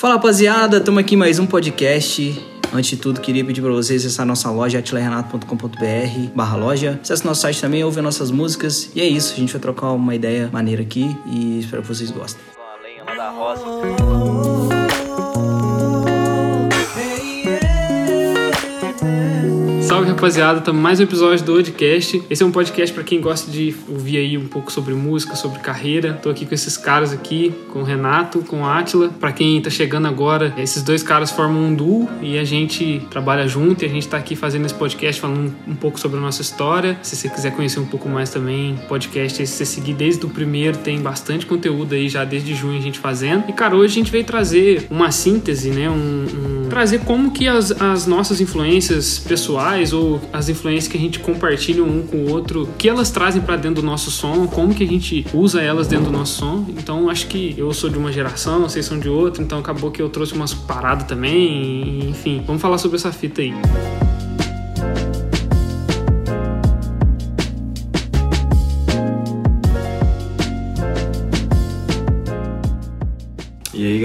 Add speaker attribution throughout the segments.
Speaker 1: Fala rapaziada, estamos aqui mais um podcast. Antes de tudo, queria pedir para vocês acessar nossa loja atilerenato.com.br barra loja. Acesse nosso site também, ouve nossas músicas. E é isso, a gente vai trocar uma ideia maneira aqui e espero que vocês gostem.
Speaker 2: Salve rapaziada, estamos mais um episódio do podcast. Esse é um podcast para quem gosta de ouvir aí um pouco sobre música, sobre carreira. Tô aqui com esses caras aqui, com o Renato, com o Atila. Para quem tá chegando agora, esses dois caras formam um duo e a gente trabalha junto e a gente tá aqui fazendo esse podcast falando um, pouco sobre a nossa história. Se você quiser conhecer um pouco mais também, podcast, se você seguir desde o primeiro, tem bastante conteúdo aí já desde junho a gente fazendo. E cara, hoje a gente veio trazer uma síntese, né? Um, um trazer como que as, as nossas influências pessoais ou as influências que a gente compartilha um com o outro, que elas trazem para dentro do nosso som, como que a gente usa elas dentro do nosso som. Então acho que eu sou de uma geração, vocês são de outra, então acabou que eu trouxe umas paradas também, enfim. Vamos falar sobre essa fita aí.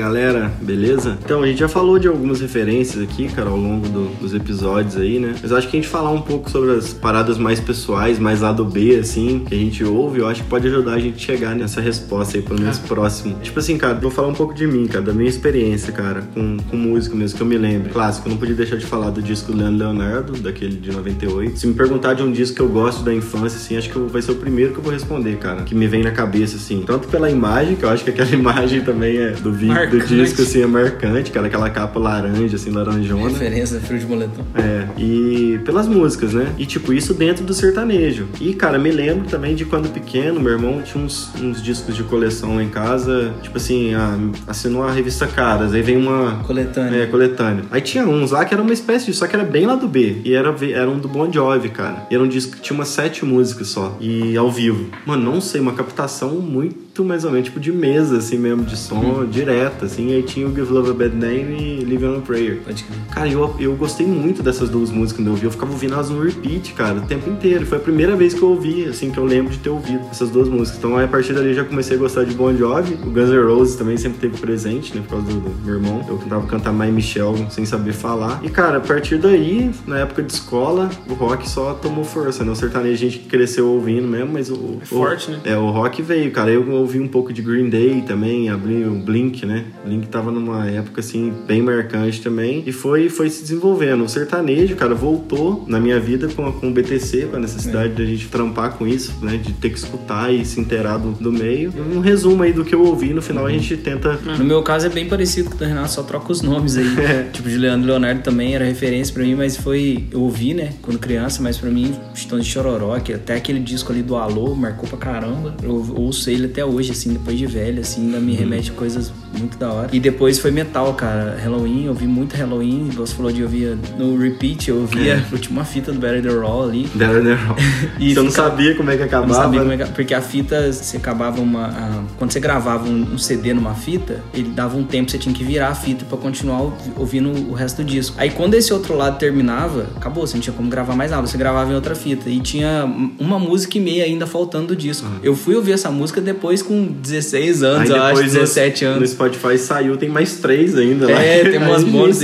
Speaker 3: Galera, beleza? Então a gente já falou de algumas referências aqui, cara, ao longo do, dos episódios aí, né? Mas acho que a gente falar um pouco sobre as paradas mais pessoais, mais lado B, assim, que a gente ouve, eu acho que pode ajudar a gente a chegar nessa resposta aí, pelo menos ah. próximo. Tipo assim, cara, vou falar um pouco de mim, cara, da minha experiência, cara, com, com música mesmo, que eu me lembro. Clássico, eu não podia deixar de falar do disco do Leandro Leonardo, daquele de 98. Se me perguntar de um disco que eu gosto da infância, assim, acho que vai ser o primeiro que eu vou responder, cara, que me vem na cabeça, assim. Tanto pela imagem, que eu acho que aquela imagem também é do vídeo. Do disco, assim, é marcante, cara. Aquela capa laranja, assim, laranjona.
Speaker 1: Referência frio de moletom.
Speaker 3: É. E pelas músicas, né? E, tipo, isso dentro do sertanejo. E, cara, me lembro também de quando pequeno, meu irmão tinha uns, uns discos de coleção lá em casa. Tipo assim, a, assinou a revista Caras. Aí vem uma.
Speaker 1: Coletânea.
Speaker 3: É, coletânea. Aí tinha uns lá que era uma espécie de. Só que era bem lá do B. E era, era um do Bon Jovi, cara. E era um disco que tinha umas sete músicas só. E ao vivo. Mano, não sei, uma captação muito mais ou menos, tipo, de mesa, assim mesmo, de som, hum. direta, assim. E aí tinha o Give Love a Bad Name e Live on a Prayer. Pode Cara, eu, eu gostei muito dessas duas músicas quando eu ouvi. Eu ficava ouvindo elas no repeat, cara, o tempo inteiro. Foi a primeira vez que eu ouvi, assim, que eu lembro de ter ouvido essas duas músicas. Então, aí, a partir dali, já comecei a gostar de Bon Jovi. O Guns N' Roses também sempre teve presente, né, por causa do, do meu irmão. Eu tentava cantar My Michelle sem saber falar. E, cara, a partir daí, na época de escola, o rock só tomou força, né? O sertanejo a gente cresceu ouvindo mesmo, mas o...
Speaker 2: É forte,
Speaker 3: o,
Speaker 2: né?
Speaker 3: É, o rock veio, cara. Eu ouvi um pouco de Green Day também, abri o Blink, né? Blink tava numa época, assim, bem marcante também. E foi, foi se desenvolvendo. O sertanejo, cara, voltou na minha vida com, com o BTC, com a necessidade é. de a gente trampar com isso, né? De ter que escutar e se inteirar do, do meio. Um resumo aí do que eu ouvi, no final uhum. a gente tenta...
Speaker 1: No meu caso é bem parecido com o do Renato, só troca os nomes aí. É. Tipo, Juliano Leonardo também era referência para mim, mas foi... Eu ouvi, né? Quando criança, mas para mim, Estão de Chororó, que até aquele disco ali do Alô marcou pra caramba. Eu ouço ele até hoje, assim, depois de velho, assim, ainda me uhum. remete a coisas muito da hora. E depois foi metal, cara. Halloween, eu ouvi muito Halloween. Você falou de ouvir no repeat, eu ouvia é. a última fita do Better The Raw ali.
Speaker 3: Better The Raw. e você não sabia como é que acabava? Não sabia como é
Speaker 1: que... Porque a fita, você acabava uma... A... Quando você gravava um, um, CD numa fita, ele dava um tempo, você tinha que virar a fita para continuar ouvindo o resto do disco. Aí quando esse outro lado terminava, acabou, você não tinha como gravar mais nada. Você gravava em outra fita. E tinha uma música e meia ainda faltando do disco. Uhum. Eu fui ouvir essa música depois com 16 anos, eu acho, 17 anos.
Speaker 3: No Spotify saiu, tem mais três ainda lá.
Speaker 1: É, tem umas bônus.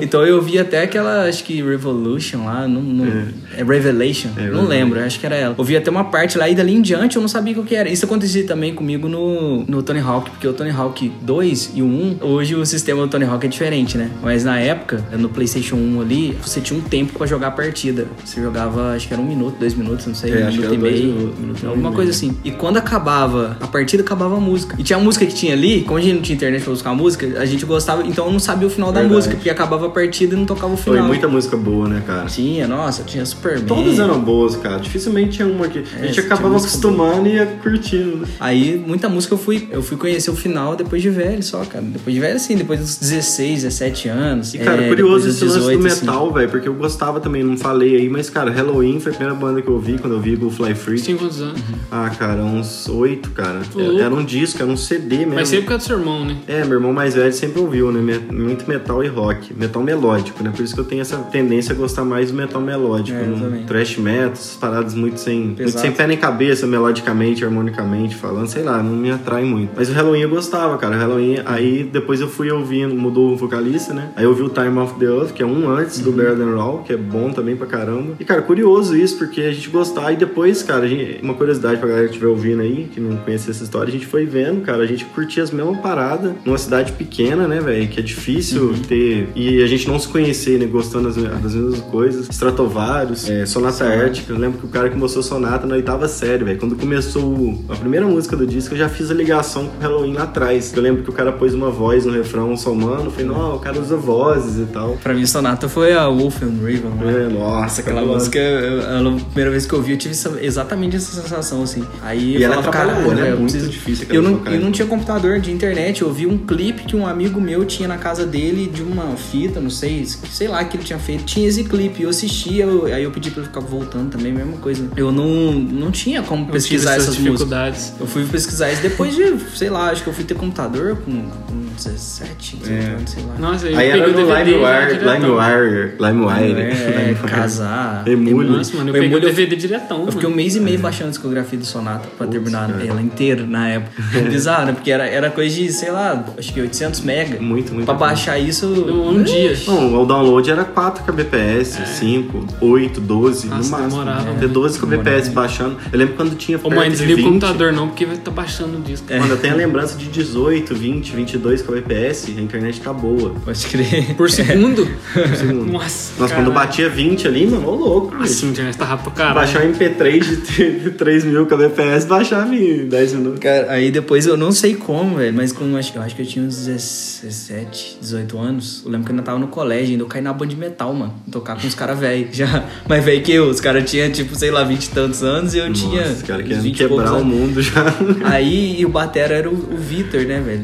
Speaker 1: Então eu vi até aquela, acho que Revolution lá, não, não é. é. Revelation, é, não lembro, acho que era ela. Ouvi até uma parte lá e dali em diante eu não sabia o que era. Isso acontecia também comigo no, no Tony Hawk, porque o Tony Hawk 2 e o 1, hoje o sistema do Tony Hawk é diferente, né? Mas na época, no PlayStation 1 ali, você tinha um tempo para jogar a partida. Você jogava, acho que era um minuto, dois minutos, não sei,
Speaker 3: é,
Speaker 1: um minuto
Speaker 3: e
Speaker 1: meio,
Speaker 3: minutos,
Speaker 1: alguma coisa assim. E quando acabava a partida, acabava a música. E tinha a música que tinha ali, como a gente não tinha internet pra buscar a música, a gente gostava, então eu não sabia o final Verdade. da música, porque acabava a partida e não tocava o final.
Speaker 3: Foi muita música boa, né, cara?
Speaker 1: Tinha, nossa, tinha Superman.
Speaker 3: Todas eram boas, cara. Dificilmente tinha uma que é, a gente acabava acostumando e ia curtindo, né?
Speaker 1: Aí, muita música eu fui, eu fui conhecer o final depois de velho só, cara. Depois de velho, assim, depois dos 16, 17 anos.
Speaker 3: E, cara,
Speaker 1: é,
Speaker 3: curioso esse 18, lance do assim. metal, assim. velho, porque eu gostava também, não falei aí, mas, cara, Halloween foi a primeira banda que eu vi quando eu vi o Fly Free.
Speaker 2: Tinha quantos anos?
Speaker 3: Ah, cara, uns oito, cara. Era um disco, era um CD mesmo.
Speaker 2: Mas sempre por causa do seu irmão, então, né?
Speaker 3: É, meu irmão mais velho sempre ouviu, né? Muito metal e rock. Metal melódico, né? Por isso que eu tenho essa tendência a gostar mais do metal melódico.
Speaker 1: É.
Speaker 3: Thrash metal, essas paradas muito sem, muito sem pé nem cabeça, melodicamente, harmonicamente falando, sei lá, não me atrai muito. Mas o Halloween eu gostava, cara. O Halloween, aí depois eu fui ouvindo, mudou o vocalista, né? Aí eu ouvi o Time of the Earth, que é um antes
Speaker 1: Uhum.
Speaker 3: do Bear Than Raw, que é bom também pra caramba. E, cara, curioso isso, porque a gente gostava. E depois, cara, a gente- uma curiosidade pra galera que estiver ouvindo aí, que não conhece essa história, a gente foi vendo, cara, a gente curtia as mesmas paradas numa cidade pequena, né, velho? Que é difícil
Speaker 1: Uhum.
Speaker 3: ter. E a gente não se conhecer, né? Gostando das, das mesmas coisas. Stratovarius, é, Sonata Ártica. Eu lembro que o cara que mostrou Sonata na oitava série, velho. Quando começou a primeira música do disco, eu já fiz a ligação com o Halloween lá atrás. Eu lembro que o cara pôs uma voz no refrão somando. Eu falei, não, o cara usa vozes e tal.
Speaker 1: Pra mim, Sonata foi a Wolf and Raven, né?
Speaker 3: É, nossa,
Speaker 1: Aquela
Speaker 3: cara,
Speaker 1: música, eu- eu- a primeira vez que eu vi, eu tive exatamente essa sensação, assim. Aí
Speaker 3: E
Speaker 1: eu
Speaker 3: ela
Speaker 1: falava, caralho,
Speaker 3: né?
Speaker 1: eu
Speaker 3: Muito
Speaker 1: preciso-
Speaker 3: difícil
Speaker 1: Eu não, eu não tinha computador de internet, eu vi um clipe que um amigo meu tinha na casa dele de uma fita, não sei, sei lá que ele tinha feito. Tinha esse clipe, eu assistia, eu- aí eu pedi pra ele ficar voltando também, mesma coisa. Eu não, não tinha como pesquisar
Speaker 2: essas
Speaker 1: essas músicas.
Speaker 2: dificuldades.
Speaker 1: Eu fui pesquisar isso depois de, sei lá, acho que eu fui ter computador com, com 17, 18
Speaker 3: É.
Speaker 1: anos, sei lá.
Speaker 2: Nossa, aí,
Speaker 3: Aí
Speaker 2: eu
Speaker 3: era
Speaker 2: peguei
Speaker 3: no
Speaker 2: o DVD já
Speaker 3: LimeWire. LimeWire.
Speaker 1: É, casar.
Speaker 3: Emule.
Speaker 2: Nossa, mano, eu peguei o
Speaker 1: eu-
Speaker 2: DVD diretão,
Speaker 1: Eu fiquei um mês e meio baixando a discografia do Sonata pra terminar
Speaker 3: cara.
Speaker 1: ela inteira na época. Bizarro, né? Porque era, era coisa de, sei lá, acho que 800 mega.
Speaker 3: Muito, muito.
Speaker 1: Pra baixar isso.
Speaker 2: Um, um dia.
Speaker 3: Não, o download era 4 kbps, 5, 8, 12,
Speaker 2: Nossa,
Speaker 3: no máximo.
Speaker 2: demorava.
Speaker 3: Ter 12 kbps baixando. Eu lembro quando tinha
Speaker 2: Ô,
Speaker 3: perto
Speaker 2: mãe,
Speaker 3: de
Speaker 2: desliga
Speaker 3: 20.
Speaker 2: o computador não, porque vai estar baixando o disco.
Speaker 1: É.
Speaker 3: Mano, eu tenho a lembrança de 18, 20, 22 kbps, a internet tá boa.
Speaker 1: Pode crer.
Speaker 2: Por segundo?
Speaker 3: Por segundo.
Speaker 2: Nossa,
Speaker 3: Nossa, quando
Speaker 2: caralho.
Speaker 3: batia 20 ali, mano, ô louco.
Speaker 2: Nossa, a internet tá rápido pra caralho.
Speaker 3: Baixar um MP3 de 3 mil kbps, baixava em 10 minutos.
Speaker 1: Cara, aí depois eu não sei como, velho, mas com, acho, eu acho que eu tinha uns 17, 18 anos. Eu lembro que eu ainda tava no colégio, ainda eu caí na banda de metal, mano. Tocar com os caras velhos. Já mais velho que eu. Os caras tinham, tipo, sei lá, 20 e tantos anos e eu tinha.
Speaker 3: Nossa, cara,
Speaker 1: uns
Speaker 3: querendo
Speaker 1: 20 e poucos
Speaker 3: quebrar o mundo já.
Speaker 1: Aí e o Batera era o, o Vitor, né, velho?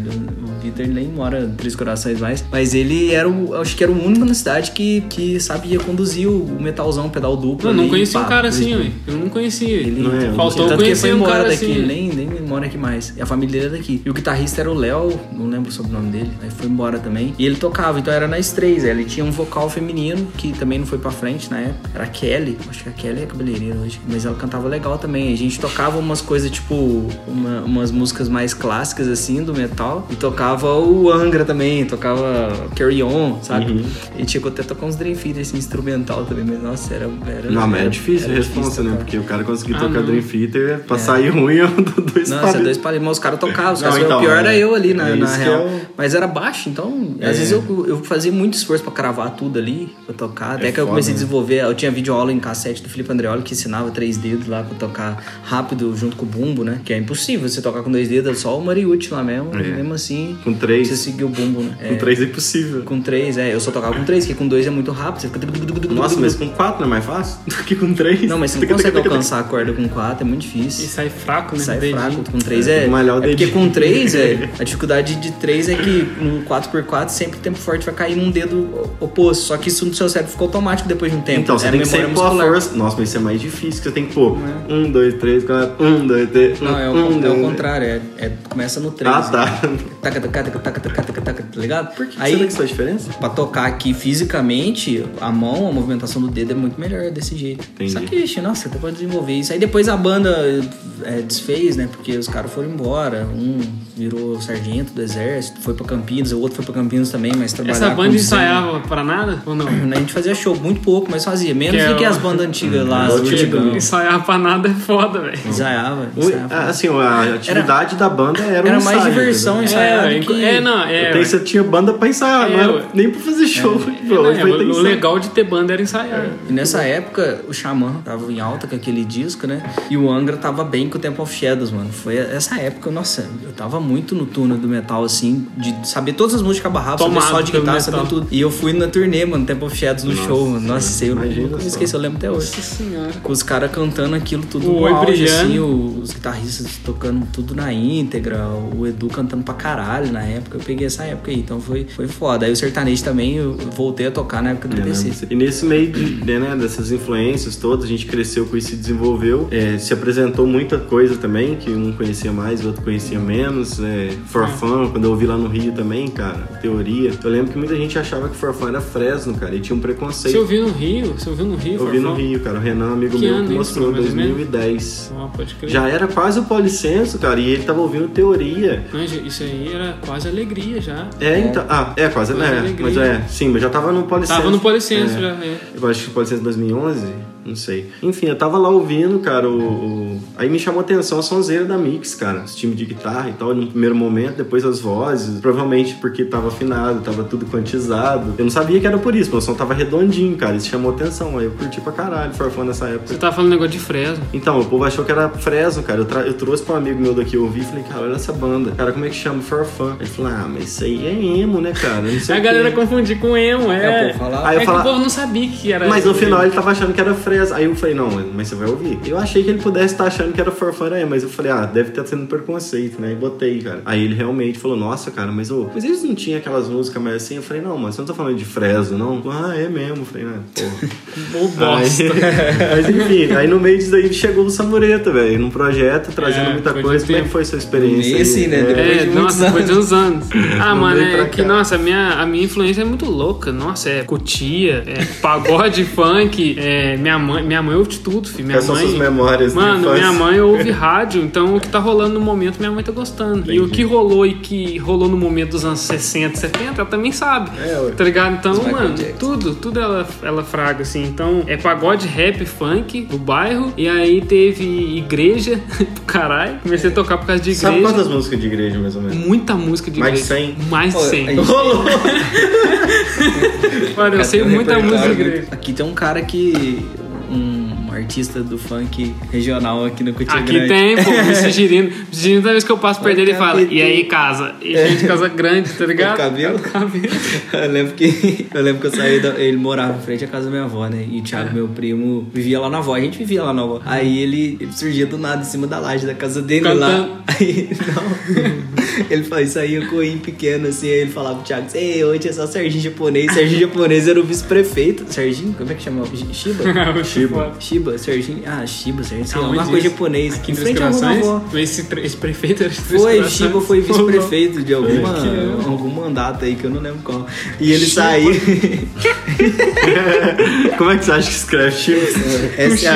Speaker 1: O Vitor nem mora em Três Corações mais. Mas ele era o. Acho que era o único na cidade que, que sabia conduzir o metalzão, o pedal duplo.
Speaker 2: Eu não conhecia um cara assim, ué. Eu não conhecia.
Speaker 1: Ele
Speaker 3: Não é,
Speaker 2: Faltou
Speaker 1: tanto que ele
Speaker 2: conhecer
Speaker 1: foi
Speaker 2: um
Speaker 1: embora
Speaker 2: cara
Speaker 1: daqui,
Speaker 2: assim.
Speaker 1: nem, nem mora aqui mais. E a família dele é daqui. E o guitarrista era o Léo, não lembro o sobrenome dele, aí foi embora também. E ele tocava, então era nas três. Ele tinha um vocal feminino que também não foi pra frente na época. Era a Kelly, acho que a Kelly é cabeleireira hoje, mas ela cantava legal também. A gente tocava umas coisas tipo, uma- umas músicas mais clássicas assim do metal. E tocava o Angra também, tocava Carry On, sabe?
Speaker 3: Uhum.
Speaker 1: E chegou até a tocar uns Dream Theater assim, instrumental também, mas nossa, era. era
Speaker 3: Não, mas é
Speaker 1: era-
Speaker 3: difícil a resposta, né? Porque o cara conseguir
Speaker 2: Ah,
Speaker 3: tocar
Speaker 2: não.
Speaker 3: Dream Theater, pra sair ruim, eu dou dois palitos.
Speaker 1: você é dois palitos, mas os caras tocavam, os caras
Speaker 3: então,
Speaker 1: o pior
Speaker 3: é-
Speaker 1: era eu ali na,
Speaker 3: é
Speaker 1: na real.
Speaker 3: é o-
Speaker 1: Mas era baixo, então
Speaker 3: É.
Speaker 1: às vezes eu, eu fazia muito esforço pra cravar tudo ali, pra tocar. Até
Speaker 3: É
Speaker 1: que eu comecei a
Speaker 3: foda, né?
Speaker 1: desenvolver, eu tinha vídeo aula em cassete do Felipe Andreoli que ensinava três dedos lá pra tocar rápido junto com o bumbo, né? Que é impossível você tocar com dois dedos, é só o Mariucci lá mesmo.
Speaker 3: É.
Speaker 1: Mesmo assim,
Speaker 3: Com três.
Speaker 1: você seguir o bumbo, né?
Speaker 3: Com
Speaker 1: É,
Speaker 3: três é impossível.
Speaker 1: com três, é. Eu só tocava com três, que com dois é muito rápido. Você fica...
Speaker 3: Nossa, mas com quatro não é mais fácil do que com três?
Speaker 1: Não, mas você não consegue alcançar a corda com quatro, é muito difícil.
Speaker 2: E sai fraco, né?
Speaker 1: Sai fraco, com 3
Speaker 3: É,
Speaker 1: é.
Speaker 3: malhar o
Speaker 1: é porque com 3 é. A dificuldade de 3 é que no 4x4 sempre o tempo forte vai cair num dedo oposto. Só que isso no seu cérebro ficou automático depois de um tempo.
Speaker 3: Então, você
Speaker 1: é
Speaker 3: tem que sempre pôr a força. Nossa, mas isso é mais difícil, que você tem que pôr um, dois, três, quatro, um, dois, três,
Speaker 1: Não, é o,
Speaker 3: um,
Speaker 1: é o contrário. É, é- começa no 3.
Speaker 3: Ah, tá.
Speaker 1: Taca, taca, taca, taca, taca, taca, taca, tá ligado?
Speaker 3: Por que
Speaker 1: Aí,
Speaker 3: será que isso diferença?
Speaker 1: pra tocar aqui fisicamente, a mão, a movimentação do dedo é muito melhor desse jeito.
Speaker 3: Entendi.
Speaker 1: Só que, ixi, nossa, até pode desenvolver isso. Aí depois a banda é, desfez, né? Porque os caras foram embora. Um virou sargento do exército, foi pra Campinas, o outro foi pra Campinas também, mas trabalhava
Speaker 2: Essa banda ensaiava pra nada ou não?
Speaker 1: A gente fazia show muito pouco, mas fazia. Menos
Speaker 2: Que é
Speaker 1: do que as bandas antigas lá, as.
Speaker 2: Ensaiar pra nada é foda, velho.
Speaker 1: Ensaiava.
Speaker 3: Assim, a atividade da banda era um
Speaker 1: Era mais
Speaker 3: ensaio,
Speaker 1: diversão
Speaker 3: entendeu?
Speaker 1: ensaiar
Speaker 2: É,
Speaker 1: do que...
Speaker 2: é, não, é.
Speaker 3: Você tinha banda pra ensaiar,
Speaker 2: É,
Speaker 3: não era nem pra fazer show.
Speaker 2: É,
Speaker 3: Pô,
Speaker 2: não, é, o
Speaker 3: ensaio.
Speaker 2: legal de ter banda era ensaiar.
Speaker 1: E nessa época, o Xamã tava em alta com aquele disco, né? E o Angra tava bem com o Temple of Shadows, mano. Foi essa época, nossa, eu tava muito no túnel do metal, assim, de saber todas as músicas barradas, saber só de guitarra, saber tudo. E eu fui na turnê, mano, Temple of Shadows no
Speaker 3: Nossa
Speaker 1: show, mano. Nossa, eu nunca me esqueci, eu lembro até hoje.
Speaker 2: Nossa senhora.
Speaker 1: Com os caras cantando aquilo tudo
Speaker 2: O
Speaker 1: no auge,
Speaker 2: brilhando.
Speaker 1: assim, os guitarristas tocando tudo na íntegra, o Edu cantando pra caralho na época. Eu peguei essa época aí, então foi, foi foda. Aí o sertanejo também, eu voltei a tocar na época do
Speaker 3: É, né?
Speaker 1: PC.
Speaker 3: E nesse meio de, né, dessas influências todas, a gente cresceu com isso e se desenvolveu. É, se apresentou muita coisa também, que um conhecia mais, o outro conhecia menos. Roots? For Fun, quando eu ouvi lá no Rio também, cara, teoria. Eu lembro que muita gente achava que For Fun era Fresno, cara, e tinha um preconceito.
Speaker 2: Você ouviu no Rio? Você ouviu no Rio?
Speaker 3: Eu ouvi no? Rio, cara. O Renan, amigo
Speaker 2: Que
Speaker 3: meu, que mostrou,
Speaker 2: menos?
Speaker 3: 2010.
Speaker 2: Ah, pode crer.
Speaker 3: Já era quase o Policenso, cara, e ele tava ouvindo teoria.
Speaker 2: Isso aí era quase alegria já.
Speaker 3: É, então. Ah, é, quase,
Speaker 2: Quase
Speaker 3: né?
Speaker 2: alegria.
Speaker 3: Mas é, sim, mas já tava no Policenso.
Speaker 2: Tava no Policenso
Speaker 3: É.
Speaker 2: já, é.
Speaker 3: Eu acho que Policenso 2011, não sei. Enfim, eu tava lá ouvindo, cara, o, o- Aí me chamou a atenção a sonzeira da Mix, cara. Esse time de guitarra e tal, no primeiro momento, depois as vozes. Provavelmente porque tava afinado, tava tudo quantizado. Eu não sabia que era por isso, meu som tava redondinho, cara. Isso chamou atenção. Aí eu curti pra caralho Forfã nessa época.
Speaker 2: Você tava falando negócio de Fresno.
Speaker 3: Então, o povo achou que era Fresno, cara. Eu, tra- eu trouxe pra um amigo meu daqui ouvir e falei, cara, olha essa banda. Cara, como é que chama? For Fun. Ele falou, ah, mas isso aí é emo, né, cara? Não sei
Speaker 2: A galera
Speaker 3: quê.
Speaker 2: confundia com emo,
Speaker 1: É,
Speaker 2: é.
Speaker 1: o povo falava.
Speaker 3: Aí eu
Speaker 2: é
Speaker 3: fala-
Speaker 2: que o povo não sabia que era.
Speaker 3: Mas no final ele tava achando que era Fresno. Aí eu falei, não, mas você vai ouvir. Eu achei que ele pudesse estar achando que era For Fun aí, mas eu falei, ah, deve estar sendo preconceito, né? E botei, cara. Aí ele realmente falou, nossa, cara, mas, ô, mas eles não tinham aquelas músicas mais assim? Eu falei, não, mano, você não tá falando de Fresno, não? Ah, é mesmo. Eu falei, ah, porra. Aí, mas enfim, aí no meio disso daí chegou o Samureta, velho, num projeto, trazendo
Speaker 2: É,
Speaker 3: muita coisa. Como é que foi sua experiência?
Speaker 1: assim,
Speaker 3: aí?
Speaker 1: né? Depois
Speaker 2: É,
Speaker 1: de
Speaker 2: nossa, depois de
Speaker 1: anos.
Speaker 2: uns anos. Ah,
Speaker 3: Não
Speaker 2: mano, é que,
Speaker 3: cá.
Speaker 2: nossa, a minha, a minha influência é muito louca. Nossa, é cutia, é pagode, funk, é, minha mãe, minha mãe ouve de tudo, filho. Minha
Speaker 3: são
Speaker 2: mãe.
Speaker 3: suas memórias de
Speaker 2: Mano, minha mãe ouve rádio, então o que tá rolando no momento, minha mãe tá gostando. E o que rolou e que rolou no momento dos anos 60, 70, ela também sabe.
Speaker 3: É, ué.
Speaker 2: Tá ligado? Então,
Speaker 1: Michael
Speaker 2: mano, tudo, tudo ela, ela fraga, assim. Então, é pagode, rap, funk do bairro. E aí teve igreja pro caralho. Comecei a tocar por causa de igreja.
Speaker 3: Sabe quantas músicas de igreja, mais ou menos?
Speaker 2: Muita música de
Speaker 3: Mais de
Speaker 2: igreja.
Speaker 3: 100?
Speaker 2: Mais de
Speaker 1: Pô,
Speaker 2: 100.
Speaker 1: a gente-
Speaker 3: Rolou!
Speaker 2: Mano, eu sei muita música de igreja.
Speaker 1: Aqui tem um cara que. Um artista do funk regional aqui no Cotia
Speaker 2: Aqui
Speaker 1: Grande.
Speaker 2: tem, pô, esse girino. Girino, toda vez que eu passo perto dele, ele fala,
Speaker 1: cabelo.
Speaker 2: e aí, casa? E gente, casa grande, tá ligado?
Speaker 1: O cabelo?
Speaker 2: O cabelo.
Speaker 1: Eu lembro que eu lembro que eu saí da, ele morava em frente à casa da minha avó, né? E o
Speaker 2: É.
Speaker 1: Thiago, meu primo, vivia lá na avó. A gente vivia lá na avó. Aí ele, ele surgia do nada em cima da laje da casa dele
Speaker 2: Cantando.
Speaker 1: lá. Aí, não. ele fazia isso aí, eu coim pequeno assim. Aí ele falava pro Thiago, ei, hoje é só Serginho japonês. Serginho japonês era o vice-prefeito. Serginho? Como é que chama? Shiba?
Speaker 3: Shiba.
Speaker 1: Shiba, Serginho. Ah, Shiba, Serginho. Sei lá,
Speaker 2: Aonde
Speaker 1: alguma coisa japonês.
Speaker 2: Aqui
Speaker 1: Em frente rua
Speaker 2: esse, esse prefeito era
Speaker 1: Foi. Shiba foi vice-prefeito de alguma, algum mandato aí que eu não lembro qual. E ele
Speaker 2: Shiba.
Speaker 1: saiu.
Speaker 3: Como é que você acha que escreve Chico?
Speaker 1: SH.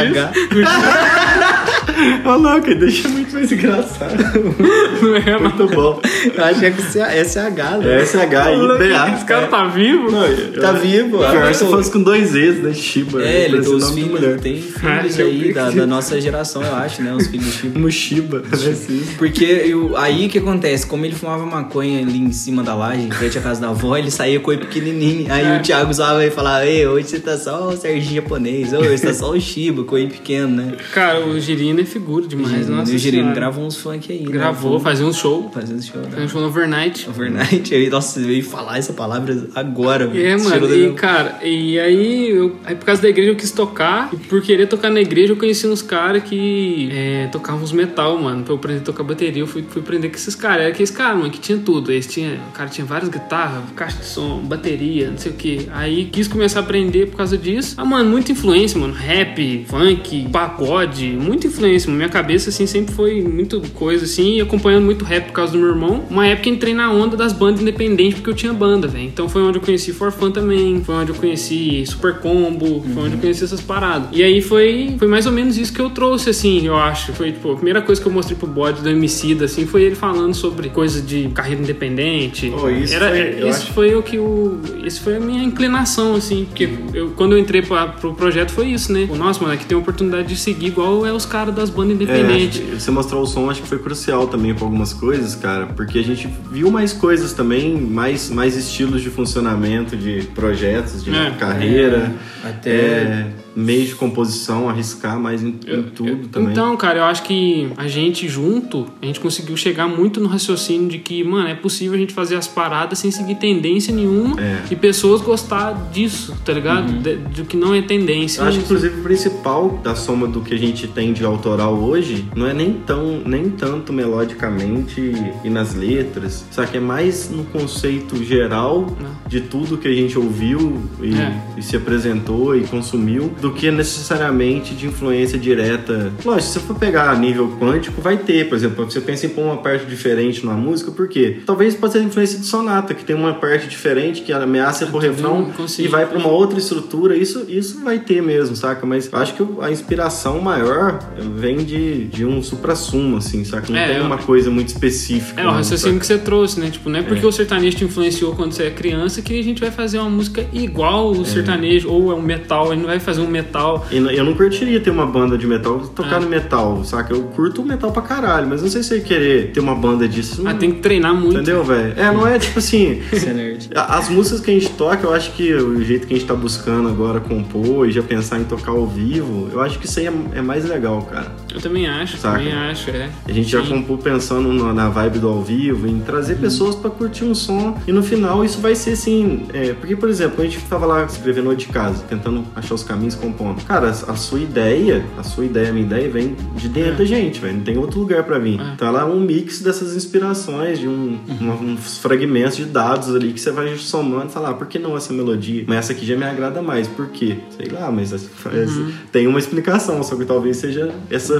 Speaker 3: Ô, louco, deixa muito mais engraçado.
Speaker 2: Não é, não.
Speaker 3: Muito bom.
Speaker 1: Eu achei que é SH, né?
Speaker 3: É SH e BA.
Speaker 2: Esse cara tá vivo?
Speaker 3: Não, eu-
Speaker 1: Tá vivo,
Speaker 3: Pior
Speaker 1: ah,
Speaker 3: se fosse com dois E's, né? Shiba.
Speaker 1: É, ele
Speaker 3: Parece
Speaker 1: tem os filhos,
Speaker 3: mulher.
Speaker 1: tem filhos aí da, da nossa geração, eu acho, né? Os filhos do Chico.
Speaker 3: Mushiba, parece isso.
Speaker 1: Porque eu, aí o que acontece? Como ele fumava maconha ali em cima da laje, em frente à casa da avó, ele saía com ele pequenininho. Aí
Speaker 2: É.
Speaker 1: o Thiago zoava e falava: Ei, hoje você tá só o Serginho japonês, hoje você tá só o Shiba, com ele pequeno, né?
Speaker 2: Cara, o Girino é figura demais, nossa
Speaker 1: e o Girino
Speaker 2: senhora.
Speaker 1: gravou uns funk aí, né?
Speaker 2: Gravou, fazia um show.
Speaker 1: Fazendo show,
Speaker 2: Fazia
Speaker 1: né?
Speaker 2: um show no Overnight.
Speaker 1: Overnight. Aí, nossa, eu ia falar essa palavra agora.
Speaker 2: É,
Speaker 1: velho. Tirou
Speaker 2: mano, e cara, e aí, eu, aí por causa da igreja eu quis tocar, e por querer tocar na igreja eu conheci uns caras que é, tocavam uns metal, mano. Pra eu aprender a tocar bateria, eu fui, fui aprender com esses caras. Era aqueles caras, mano, que tinha tudo. Eles tinha, o cara tinha várias guitarras, caixa de som, bateria, não sei o que. Aí quis começar a aprender por causa disso. Ah, mano, muita influência, mano. Rap, funk, pagode, muita influência. Minha cabeça, assim, sempre foi muito coisa, assim, acompanhando muito rap por causa do meu irmão. Uma época entrei na onda das bandas independentes porque eu tinha banda, velho. Então foi onde eu conheci For Fun também, foi onde eu conheci Super Combo, foi onde eu conheci essas paradas. E aí foi, foi mais ou menos isso que eu trouxe, assim, eu acho. Foi, tipo, a primeira coisa que eu mostrei pro bode do Emicida, assim, foi ele falando sobre coisa de carreira independente.
Speaker 3: Oh, isso
Speaker 2: Era,
Speaker 3: foi-
Speaker 2: é, isso
Speaker 3: acho-
Speaker 2: foi o que o. Isso foi a minha inclinação, assim, porque eu, quando eu entrei pra, pro projeto foi isso, né? O nossa, mano, aqui tem a oportunidade de seguir igual é os caras das bandas
Speaker 3: É,
Speaker 2: independentes.
Speaker 3: que você mostrou o som, acho que foi crucial também pra algumas coisas, cara, porque a gente viu mais coisas também, mais, mais estilos de funcionamento de projetos, de
Speaker 2: É.
Speaker 3: carreira,
Speaker 1: Até-
Speaker 3: é, meio de composição, arriscar mais em, em tudo também.
Speaker 2: Então, cara, eu acho que a gente junto, a gente conseguiu chegar muito no raciocínio de que, mano, é possível a gente fazer as paradas sem seguir tendência nenhuma
Speaker 3: É.
Speaker 2: e pessoas gostar disso, tá ligado? De- Do que não é tendência.
Speaker 3: Eu acho que, inclusive, o principal da soma do que a gente tem de autoral hoje não é nem tão nem tanto melodicamente e nas letras, só que é mais no conceito geral
Speaker 2: Não.
Speaker 3: de tudo que a gente ouviu e,
Speaker 2: É.
Speaker 3: e se apresentou e consumiu do que necessariamente de influência direta. Lógico, se você for pegar nível quântico, vai ter, por exemplo, você pensa em pôr uma parte diferente numa música, por quê? Talvez pode ser influência de sonata, que tem uma parte diferente que ameaça por refrão e vai para uma outra estrutura. Isso, isso vai ter mesmo, saca? Mas acho que a inspiração maior vem de, de um supra-sumo, assim, saca? Não é, tem uma coisa muito específica.
Speaker 2: É, o raciocínio que você trouxe, né? Tipo, não é porque é. o sertanejo te influenciou quando você é criança que a gente vai fazer uma música igual o é. sertanejo, ou é um metal, a gente não vai fazer um metal.
Speaker 3: Eu não curtiria ter uma banda de metal, tocar é. no metal, saca? Eu curto o metal pra caralho, mas não sei se eu querer ter uma banda disso.
Speaker 2: Ah, tem que treinar muito.
Speaker 3: Entendeu, velho? É, não é tipo assim. é As músicas que a gente toca, eu acho que o jeito que a gente tá buscando agora compor e já pensar em tocar ao vivo, eu acho que isso aí é, é mais legal, cara.
Speaker 2: Eu também acho, saca? também acho, é.
Speaker 3: A gente Sim. já compor pensando na vibe do ao vivo, em trazer uhum. pessoas para curtir um som e no final isso vai ser assim. É, porque, por exemplo, a gente tava lá escrevendo de casa, tentando achar os caminhos compondo. Cara, a, a sua ideia, a sua ideia, a minha ideia vem de dentro é. da gente, velho. Não tem outro lugar para vir. É. Então ela é um mix dessas inspirações, de um, uhum. uns fragmentos de dados ali que você vai somando e falar, ah, por que não essa melodia? Mas essa aqui já me agrada mais. Por quê? Sei lá, mas uhum. tem uma explicação, só que talvez seja essa,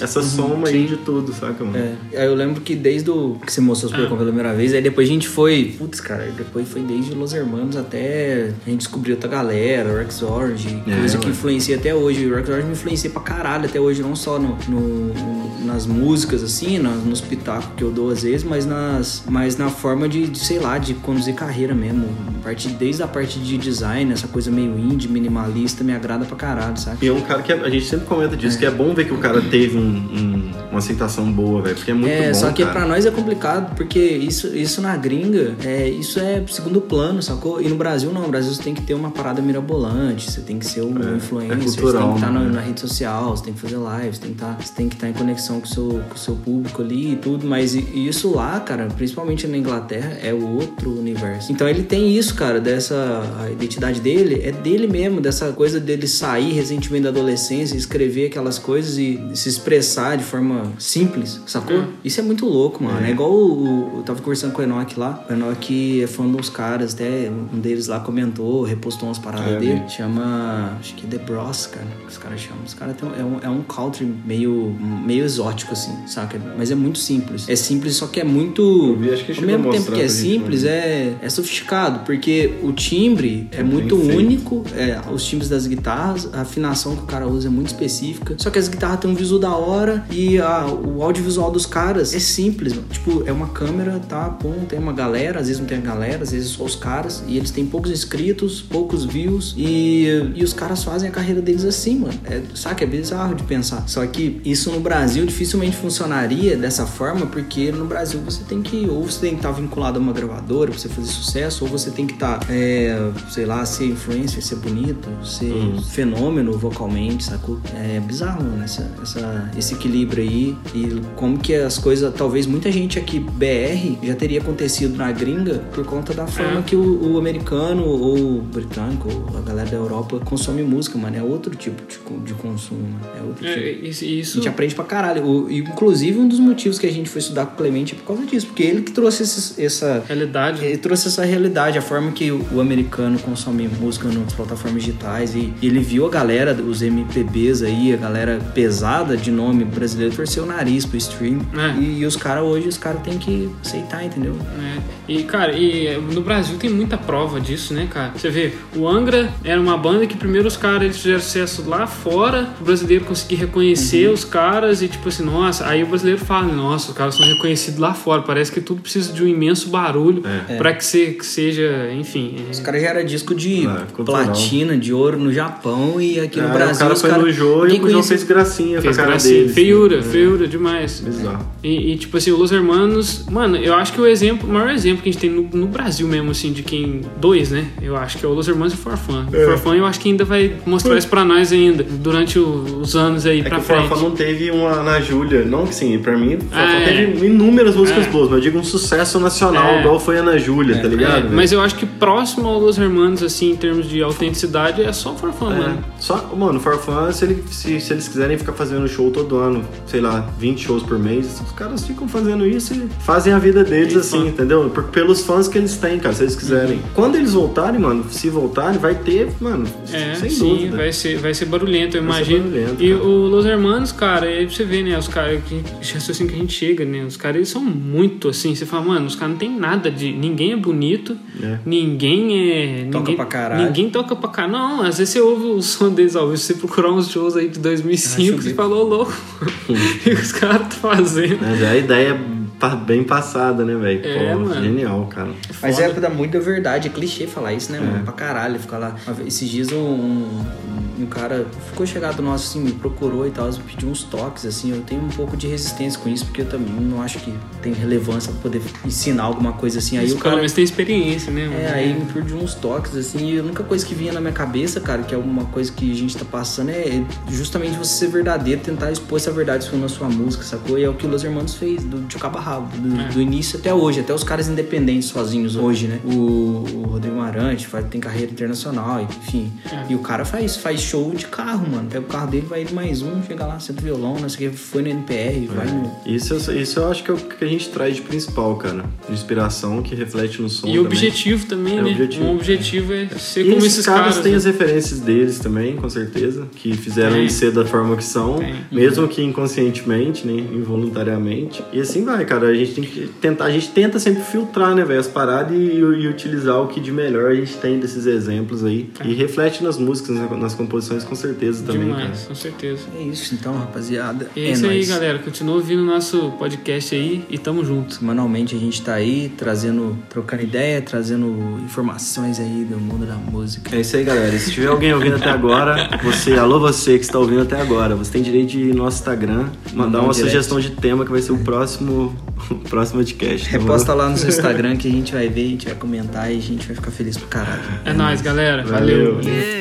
Speaker 3: essa uhum. soma Sim. aí de tudo, saca, mano?
Speaker 1: É. Eu lembro que desde o que você mostrou Super ah. pela primeira vez, aí depois a gente foi. Putz, cara, depois foi desde Los Hermanos até a gente descobriu outra galera, o Rex Orange, é, coisa que influencia até hoje. O Rex Orange me influencia pra caralho até hoje, não só no, no nas músicas, assim, no, nos pitacos que eu dou às vezes, mas, nas, mas na forma de, de, sei lá, de conduzir carreira mesmo. Parte, desde a parte de design, essa coisa meio indie, minimalista, me agrada pra caralho, sabe?
Speaker 3: E é um cara que a gente sempre comenta disso, é. que é bom ver que o cara teve um, um, uma aceitação boa, velho, porque é muito é, bom.
Speaker 1: Só que
Speaker 3: cara.
Speaker 1: pra nós é complicado, porque isso, isso na gringa, é, isso é segundo plano, sacou? E no Brasil não, no Brasil você tem que ter uma parada mirabolante, você tem que ser um é, influencer, é cultural, você tem que estar tá né? na, rede social, você tem que fazer lives, tem que tá, você tem que estar tá em conexão com o seu, o seu público ali e tudo, mas isso lá, cara, principalmente na Inglaterra, é outro universo. Então ele tem isso, cara, dessa a identidade dele, é dele mesmo, dessa coisa dele sair recentemente da adolescência, escrever aquelas coisas e se expressar de forma simples, sacou? Hum. Isso é muito louco, mano. É, é igual o, eu tava conversando com o Enoch lá, o Enoch é fã de uns caras, até um deles lá comentou, repostou umas paradas é, dele, chama, acho que The Bros, cara, os caras chamam. Os caras é um, é um country meio, meio exótico, assim, saca? Mas é muito simples. É simples, só que é muito.
Speaker 3: Vi, acho que
Speaker 1: ao mesmo tempo que é simples, gente, é, é sofisticado, porque o timbre é, é muito único, é, os timbres das guitarras, a afinação que o cara usa é muito específica. Só que as guitarras têm um visual da hora e a, o audiovisual dos caras é simples, mano. Tipo, é uma câmera, tá? Pum, tem uma galera, às vezes não tem a galera, às vezes só os caras, e eles têm poucos inscritos, poucos views, e, e os caras fazem a carreira deles assim, mano. É, saca? É bizarro de pensar. Só que isso no Brasil dificilmente funcionaria dessa forma, porque no Brasil você tem que, ou você tem que estar tá vinculado a uma gravadora pra você fazer sucesso, ou você tem que estar, tá, é, sei lá, ser influencer, ser bonito, ser uhum. fenômeno vocalmente, sacou? É bizarro, mano, essa, essa, esse equilíbrio aí, e como que as coisas, talvez muita gente aqui, BR, já teria acontecido na gringa por conta da forma é. que o, o, americano ou o britânico, ou a galera da Europa consome música, mano. É outro tipo de, de consumo, mano. É outro é, tipo.
Speaker 2: Isso,
Speaker 1: A gente aprende pra caralho. O, inclusive, um dos motivos que a gente foi estudar com o Clemente é por causa disso, porque ele que trouxe esse, essa
Speaker 2: realidade.
Speaker 1: Ele trouxe essa realidade, a forma que o, o americano consome música nas plataformas digitais e, e ele viu a galera, os MPBs aí, a galera pesada de nome brasileiro, torceu o nariz pro stream. É. E, e, os caras hoje, os caras têm que aceitar, entendeu?
Speaker 2: É. E, cara, e no Brasil tem muita prova disso, né, cara? Você vê, o Angra era uma banda que primeiro os caras eles fizeram sucesso lá fora, o brasileiro conseguir reconhecer uhum. os caras e tipo assim, nossa, aí o brasileiro fala, nossa, os caras são reconhecidos lá fora, parece que tudo precisa de um imenso barulho é. para que, se, que seja, enfim.
Speaker 1: É... Os caras já eram disco de é, platina, de ouro no Japão e aqui no Brasil.
Speaker 3: O cara
Speaker 1: os
Speaker 3: foi cara... no Jô e o Jô fez gracinha fez pra cara gracinha. deles.
Speaker 2: Feiura, assim. feiura demais.
Speaker 3: Bizarro.
Speaker 2: E, e, tipo assim, o Los Hermanos, mano, eu acho que o exemplo, o maior exemplo que a gente tem no, no Brasil mesmo, assim, de quem. Dois, né? Eu acho que é o Los Hermanos e o Forfã. É. O Forfã eu acho que ainda vai mostrar isso pra nós ainda, durante o, os anos aí
Speaker 3: é
Speaker 2: pra
Speaker 3: que
Speaker 2: frente.
Speaker 3: O Forfã não teve uma. Ana Júlia. Não que sim, pra mim,
Speaker 2: Ah, é.
Speaker 3: teve inúmeras músicas
Speaker 2: É.
Speaker 3: boas, mas eu digo um sucesso nacional,
Speaker 2: É.
Speaker 3: igual foi Ana Júlia, tá ligado?
Speaker 2: É, mas eu acho que próximo ao Los Hermanos, assim, em termos de autenticidade, é só Farfã,
Speaker 3: É,
Speaker 2: mano.
Speaker 3: Só, mano, Farfã, se, ele- se, se eles quiserem ficar fazendo show todo ano, sei lá, 20 shows por mês, os caras ficam fazendo isso e fazem a vida deles assim,
Speaker 2: fã.
Speaker 3: entendeu? Por, pelos fãs que eles têm, cara, se eles quiserem. Quando eles voltarem, mano, se voltarem, vai ter, mano,
Speaker 2: É,
Speaker 3: sem
Speaker 2: sim,
Speaker 3: dúvida.
Speaker 2: vai ser, vai ser barulhento, eu
Speaker 3: Vai
Speaker 2: imagino.
Speaker 3: barulhento,
Speaker 2: e
Speaker 3: cara.
Speaker 2: o Los Hermanos, cara, aí você vê, né, os caras, que assim que a gente chega, né, os caras eles são muito assim, você fala, mano, os caras não tem nada de, ninguém é bonito,
Speaker 3: É.
Speaker 2: ninguém é...
Speaker 1: Toca
Speaker 2: ninguém,
Speaker 1: pra caralho.
Speaker 2: Ninguém toca pra caralho. Não, às vezes você ouve o som deles vivo, você procurar uns shows aí de 2005,
Speaker 1: Acho
Speaker 2: você
Speaker 1: bem.
Speaker 2: falou, louco, e os caras fazendo.
Speaker 3: Mas é a ideia pa- bem passada, né, velho?
Speaker 2: É,
Speaker 3: Pô,
Speaker 2: mano.
Speaker 3: Genial, cara.
Speaker 1: Mas
Speaker 2: Foda.
Speaker 1: é da muita verdade, é clichê falar isso, né, mano? Pra caralho, ficar lá. Esses dias um, um, um cara ficou chegado nosso, assim, me procurou e tal, pediu uns toques, assim. Eu tenho um pouco de resistência com isso, porque eu também não acho que tem relevância pra poder ensinar alguma coisa assim. Aí
Speaker 2: Mas
Speaker 1: o cara.
Speaker 2: menos tem experiência, né? mano?
Speaker 1: É, aí me pediu uns toques, assim, e a única coisa que vinha na minha cabeça, cara, que é uma coisa que a gente tá passando, é justamente você ser verdadeiro, tentar expor essa verdade na sua música, sacou? E é o que o Los Hermanos fez, do, a rabo, do,
Speaker 2: É.
Speaker 1: do início até hoje, até os caras independentes sozinhos hoje, né? O, o Rodrigo Marante faz, tem carreira internacional, enfim.
Speaker 2: É.
Speaker 1: E o cara faz, faz show de carro, mano. Pega o carro dele, vai indo mais um, chega lá, senta o violão, não sei o que, foi no NPR, vai no.
Speaker 3: Isso, eu- isso eu acho que é o que a gente traz de principal, cara. De inspiração que reflete no som.
Speaker 2: E
Speaker 3: também.
Speaker 2: objetivo também,
Speaker 3: É,
Speaker 2: né?
Speaker 3: objetivo.
Speaker 2: Um objetivo é ser
Speaker 3: E
Speaker 2: como
Speaker 3: esses
Speaker 2: esses
Speaker 3: caras
Speaker 2: caras.
Speaker 3: têm
Speaker 2: né?
Speaker 3: as referências deles também, com certeza, que fizeram eles ser da forma que são, mesmo que inconscientemente, né, involuntariamente. E assim vai, cara, a gente tem que tentar, a gente tenta sempre filtrar, né, velho, as paradas e, e utilizar o que de melhor a gente tem desses exemplos aí.
Speaker 2: É.
Speaker 3: E reflete nas músicas, né, nas composições com certeza também,
Speaker 2: Demais,
Speaker 3: cara.
Speaker 2: com certeza.
Speaker 1: É isso então, rapaziada.
Speaker 2: E é isso aí,
Speaker 1: nóis.
Speaker 2: galera. Continua ouvindo o nosso podcast aí e tamo junto.
Speaker 1: Semanalmente a gente tá aí trazendo, trocando ideia, trazendo informações aí do mundo da música.
Speaker 3: É isso aí, galera. Se tiver alguém ouvindo até agora, você, alô você que está ouvindo até agora, você tem direito de ir no nosso Instagram, mandar
Speaker 1: um
Speaker 3: uma
Speaker 1: direct.
Speaker 3: sugestão de tema que vai ser o próximo, o próximo podcast. tá?
Speaker 1: Reposta lá no seu Instagram que a gente vai ver, a gente vai comentar e a gente vai ficar feliz pra caralho.
Speaker 2: É, nóis, galera.
Speaker 3: Valeu.
Speaker 2: Valeu.